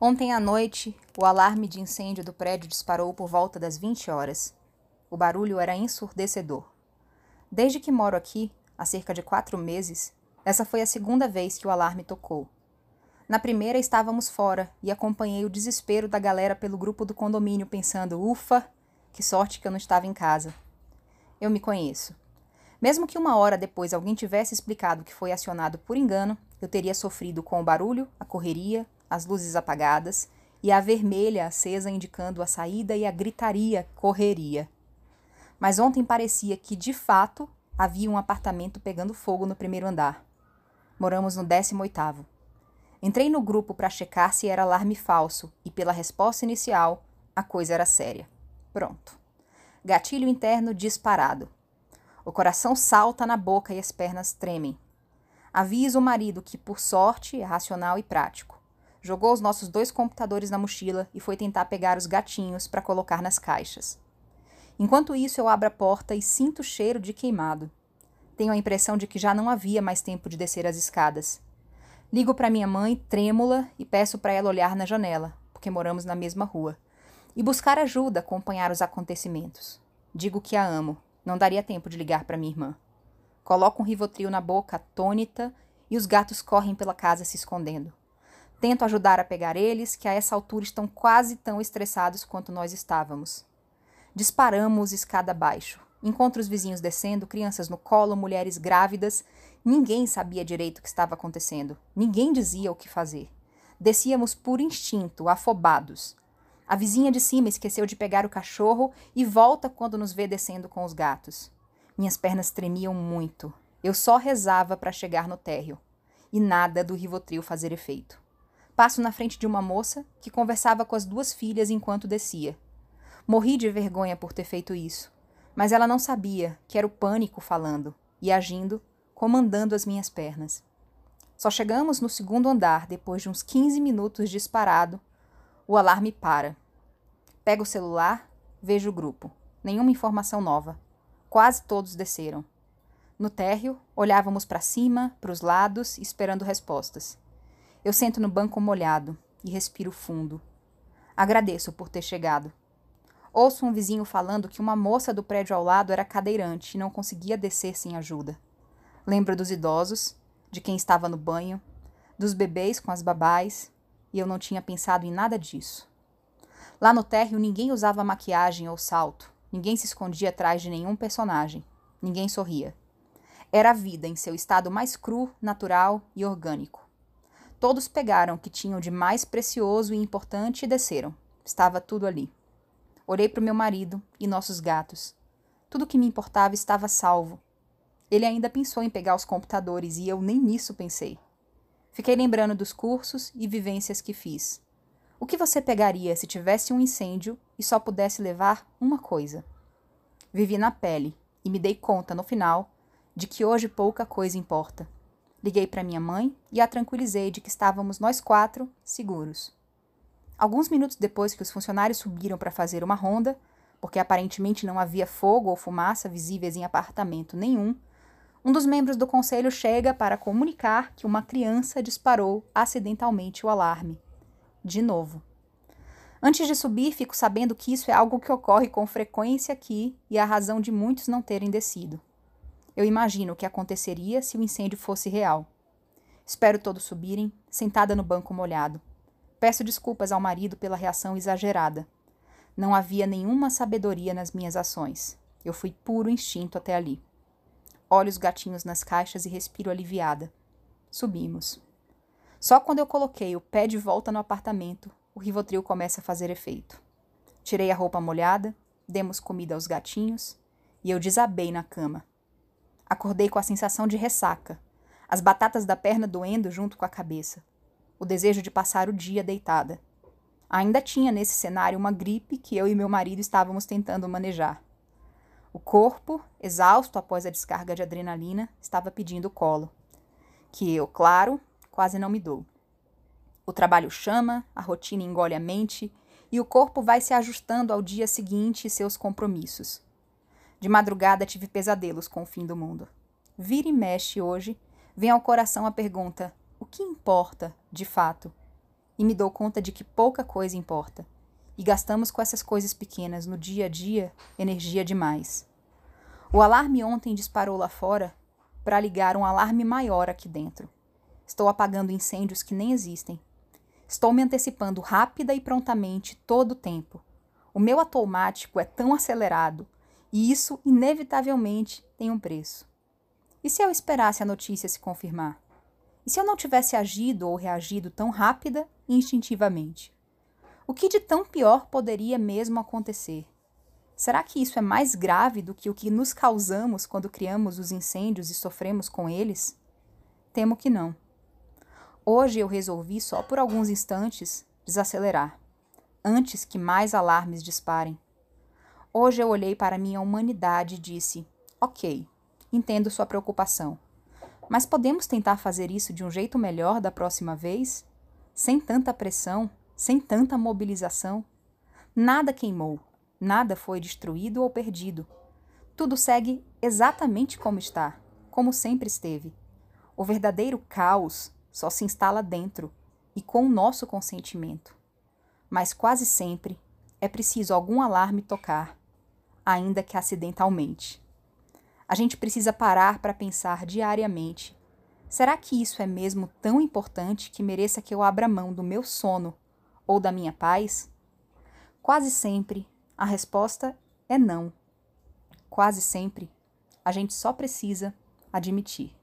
Ontem à noite, o alarme de incêndio do prédio disparou por volta das 20 horas. O barulho era ensurdecedor. Desde que moro aqui, há cerca de quatro meses, essa foi a segunda vez que o alarme tocou. Na primeira estávamos fora e acompanhei o desespero da galera pelo grupo do condomínio, pensando: ufa, que sorte que eu não estava em casa. Eu me conheço. Mesmo que uma hora depois alguém tivesse explicado que foi acionado por engano, eu teria sofrido com o barulho, a correria, as luzes apagadas e a vermelha acesa indicando a saída e a gritaria correria. Mas ontem parecia que, de fato, havia um apartamento pegando fogo no primeiro andar. Moramos no 18º. Entrei no grupo para checar se era alarme falso e, pela resposta inicial, a coisa era séria. Pronto. Gatilho interno disparado. O coração salta na boca e as pernas tremem. Aviso o marido que, por sorte, é racional e prático. Jogou os nossos dois computadores na mochila e foi tentar pegar os gatinhos para colocar nas caixas. Enquanto isso, eu abro a porta e sinto o cheiro de queimado. Tenho a impressão de que já não havia mais tempo de descer as escadas. Ligo para minha mãe, trêmula, e peço para ela olhar na janela, porque moramos na mesma rua, e buscar ajuda, acompanhar os acontecimentos. Digo que a amo, não daria tempo de ligar para minha irmã. Coloco um rivotril na boca, atônita, e os gatos correm pela casa se escondendo. Tento ajudar a pegar eles, que a essa altura estão quase tão estressados quanto nós estávamos. Disparamos escada abaixo. Encontro os vizinhos descendo, crianças no colo, mulheres grávidas. Ninguém sabia direito o que estava acontecendo. Ninguém dizia o que fazer. Descíamos por instinto, afobados. A vizinha de cima esqueceu de pegar o cachorro e volta quando nos vê descendo com os gatos. Minhas pernas tremiam muito. Eu só rezava para chegar no térreo. E nada do Rivotril fazer efeito. Passo na frente de uma moça que conversava com as duas filhas enquanto descia. Morri de vergonha por ter feito isso, mas ela não sabia que era o pânico falando e agindo, comandando as minhas pernas. Só chegamos no segundo andar depois de uns 15 minutos disparado. O alarme para. Pego o celular, vejo o grupo. Nenhuma informação nova. Quase todos desceram. No térreo, olhávamos para cima, para os lados, esperando respostas. Eu sento no banco molhado e respiro fundo. Agradeço por ter chegado. Ouço um vizinho falando que uma moça do prédio ao lado era cadeirante e não conseguia descer sem ajuda. Lembro dos idosos, de quem estava no banho, dos bebês com as babás, e eu não tinha pensado em nada disso. Lá no térreo ninguém usava maquiagem ou salto, ninguém se escondia atrás de nenhum personagem, ninguém sorria. Era a vida em seu estado mais cru, natural e orgânico. Todos pegaram o que tinham de mais precioso e importante e desceram. Estava tudo ali. Olhei para o meu marido e nossos gatos. Tudo que me importava estava salvo. Ele ainda pensou em pegar os computadores e eu nem nisso pensei. Fiquei lembrando dos cursos e vivências que fiz. O que você pegaria se tivesse um incêndio e só pudesse levar uma coisa? Vivi na pele e me dei conta, no final, de que hoje pouca coisa importa. Liguei para minha mãe e a tranquilizei de que estávamos nós quatro seguros. Alguns minutos depois que os funcionários subiram para fazer uma ronda, porque aparentemente não havia fogo ou fumaça visíveis em apartamento nenhum, um dos membros do conselho chega para comunicar que uma criança disparou acidentalmente o alarme. De novo. Antes de subir, fico sabendo que isso é algo que ocorre com frequência aqui e a razão de muitos não terem descido. Eu imagino o que aconteceria se o incêndio fosse real. Espero todos subirem, sentada no banco molhado. Peço desculpas ao marido pela reação exagerada. Não havia nenhuma sabedoria nas minhas ações. Eu fui puro instinto até ali. Olho os gatinhos nas caixas e respiro aliviada. Subimos. Só quando eu coloquei o pé de volta no apartamento, o Rivotril começa a fazer efeito. Tirei a roupa molhada, demos comida aos gatinhos e eu desabei na cama. Acordei com a sensação de ressaca, as batatas da perna doendo junto com a cabeça, o desejo de passar o dia deitada. Ainda tinha nesse cenário uma gripe que eu e meu marido estávamos tentando manejar. O corpo, exausto após a descarga de adrenalina, estava pedindo colo, que eu, claro, quase não me dou. O trabalho chama, a rotina engole a mente e o corpo vai se ajustando ao dia seguinte e seus compromissos. De madrugada tive pesadelos com o fim do mundo. Vira e mexe hoje, vem ao coração a pergunta: o que importa, de fato? e me dou conta de que pouca coisa importa. E gastamos com essas coisas pequenas no dia a dia energia demais. O alarme ontem disparou lá fora para ligar um alarme maior aqui dentro. Estou apagando incêndios que nem existem. Estou me antecipando rápida e prontamente todo o tempo. O meu automático é tão acelerado e isso inevitavelmente tem um preço. E se eu esperasse a notícia se confirmar? E se eu não tivesse agido ou reagido tão rápida e instintivamente? O que de tão pior poderia mesmo acontecer? Será que isso é mais grave do que o que nos causamos quando criamos os incêndios e sofremos com eles? Temo que não. Hoje eu resolvi, só por alguns instantes, desacelerar, antes que mais alarmes disparem. Hoje eu olhei para minha humanidade e disse: Ok, entendo sua preocupação. Mas podemos tentar fazer isso de um jeito melhor da próxima vez? Sem tanta pressão, sem tanta mobilização? Nada queimou, nada foi destruído ou perdido. Tudo segue exatamente como está, como sempre esteve. O verdadeiro caos só se instala dentro e com o nosso consentimento. Mas quase sempre é preciso algum alarme tocar, ainda que acidentalmente. A gente precisa parar para pensar diariamente: será que isso é mesmo tão importante que mereça que eu abra mão do meu sono ou da minha paz? Quase sempre a resposta é não. Quase sempre a gente só precisa admitir.